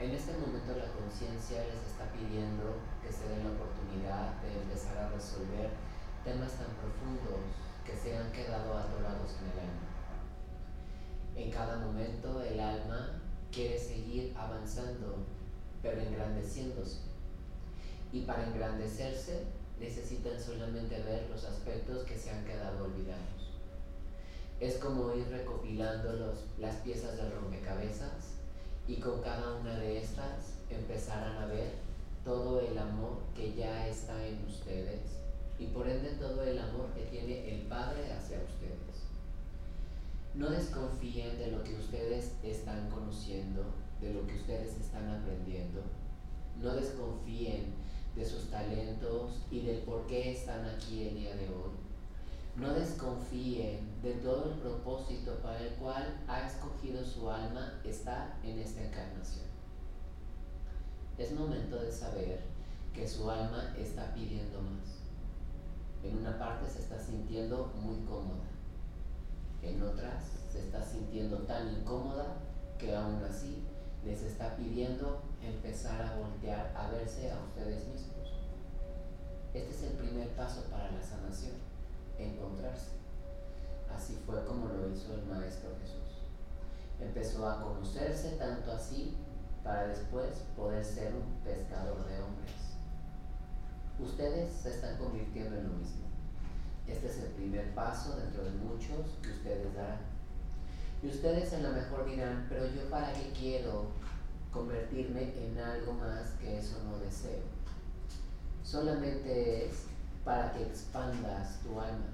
En este momento la conciencia les está pidiendo que se den la oportunidad de empezar a resolver temas tan profundos que se han quedado atorados en el alma. En cada momento el alma quiere seguir avanzando, pero engrandeciéndose. Y para engrandecerse necesitan solamente ver los aspectos que se han quedado olvidados. Es como ir recopilando los, las piezas del rompecabezas y con cada una de estas empezarán a ver todo el amor que ya está en ustedes y por ende todo el amor que tiene el Padre hacia ustedes. No desconfíen de lo que ustedes están conociendo, de lo que ustedes están aprendiendo. No desconfíen de sus talentos y del por qué están aquí el día de hoy no desconfíe de todo el propósito para el cual ha escogido su alma estar en esta encarnación. Es momento de saber que su alma está pidiendo más. En una parte se está sintiendo muy cómoda. En otras se está sintiendo tan incómoda que aún así les está pidiendo empezar a voltear a verse a ustedes mismos. Este es el primer paso para la sanación encontrarse. Así fue como lo hizo el Maestro Jesús. Empezó a conocerse tanto así para después poder ser un pescador de hombres. Ustedes se están convirtiendo en lo mismo. Este es el primer paso dentro de muchos que ustedes darán. Y ustedes en lo mejor dirán, pero yo para qué quiero convertirme en algo más que eso no deseo. Solamente es para que expandas tu alma,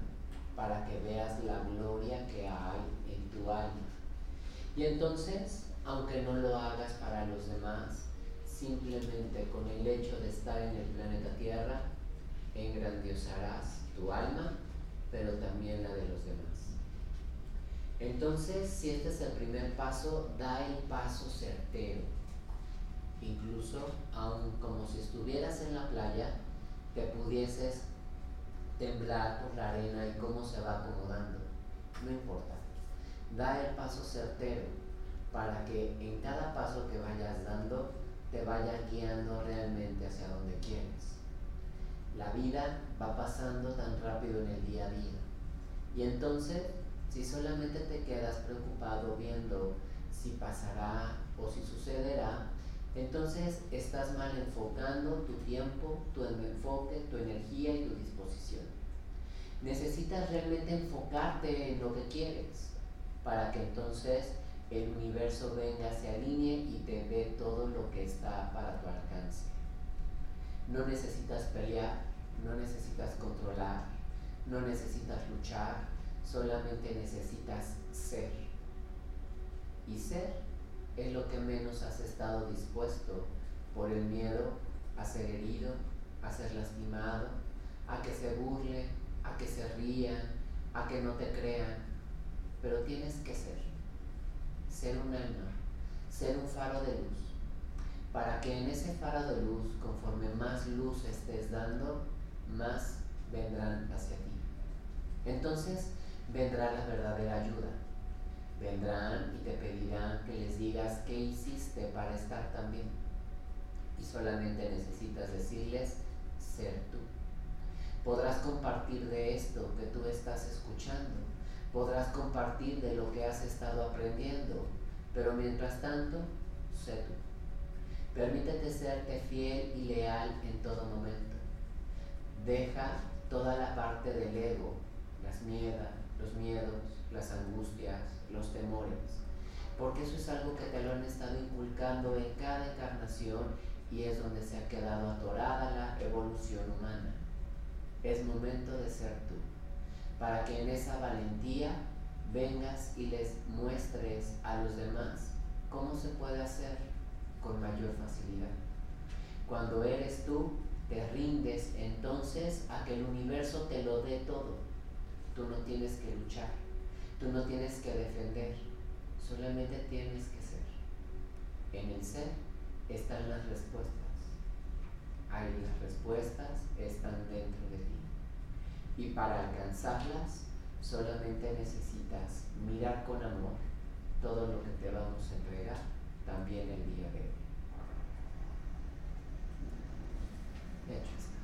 para que veas la gloria que hay en tu alma. Y entonces, aunque no lo hagas para los demás, simplemente con el hecho de estar en el planeta Tierra, engrandiosarás tu alma, pero también la de los demás. Entonces, si este es el primer paso, da el paso certero. Incluso, aun como si estuvieras en la playa, te pudieses temblar por la arena y cómo se va acomodando. No importa. Da el paso certero para que en cada paso que vayas dando te vaya guiando realmente hacia donde quieres. La vida va pasando tan rápido en el día a día. Y entonces, si solamente te quedas preocupado viendo si pasará o si sucederá, entonces estás mal enfocando tu tiempo, tu enfoque, tu energía y tu disposición. Necesitas realmente enfocarte en lo que quieres para que entonces el universo venga, se alinee y te dé todo lo que está para tu alcance. No necesitas pelear, no necesitas controlar, no necesitas luchar, solamente necesitas ser. Y ser es lo que menos has estado dispuesto por el miedo a ser herido, a ser lastimado, a que se burlen, a que se rían, a que no te crean. Pero tienes que ser, ser un alma, ser un faro de luz, para que en ese faro de luz, conforme más luz estés dando, más vendrán hacia ti. Entonces vendrá la verdadera ayuda vendrán y te pedirán que les digas qué hiciste para estar tan bien. Y solamente necesitas decirles ser tú. Podrás compartir de esto que tú estás escuchando. Podrás compartir de lo que has estado aprendiendo. Pero mientras tanto, sé tú. Permítete serte fiel y leal en todo momento. Deja toda la parte del ego, las miedas, miedos, las angustias, los temores, porque eso es algo que te lo han estado inculcando en cada encarnación y es donde se ha quedado atorada la evolución humana. Es momento de ser tú, para que en esa valentía vengas y les muestres a los demás cómo se puede hacer con mayor facilidad. Cuando eres tú, te rindes entonces a que el universo te lo dé todo. Tú no tienes que luchar, tú no tienes que defender, solamente tienes que ser. En el ser están las respuestas. Ahí las respuestas están dentro de ti. Y para alcanzarlas solamente necesitas mirar con amor todo lo que te vamos a entregar también el día de hoy. Interesting.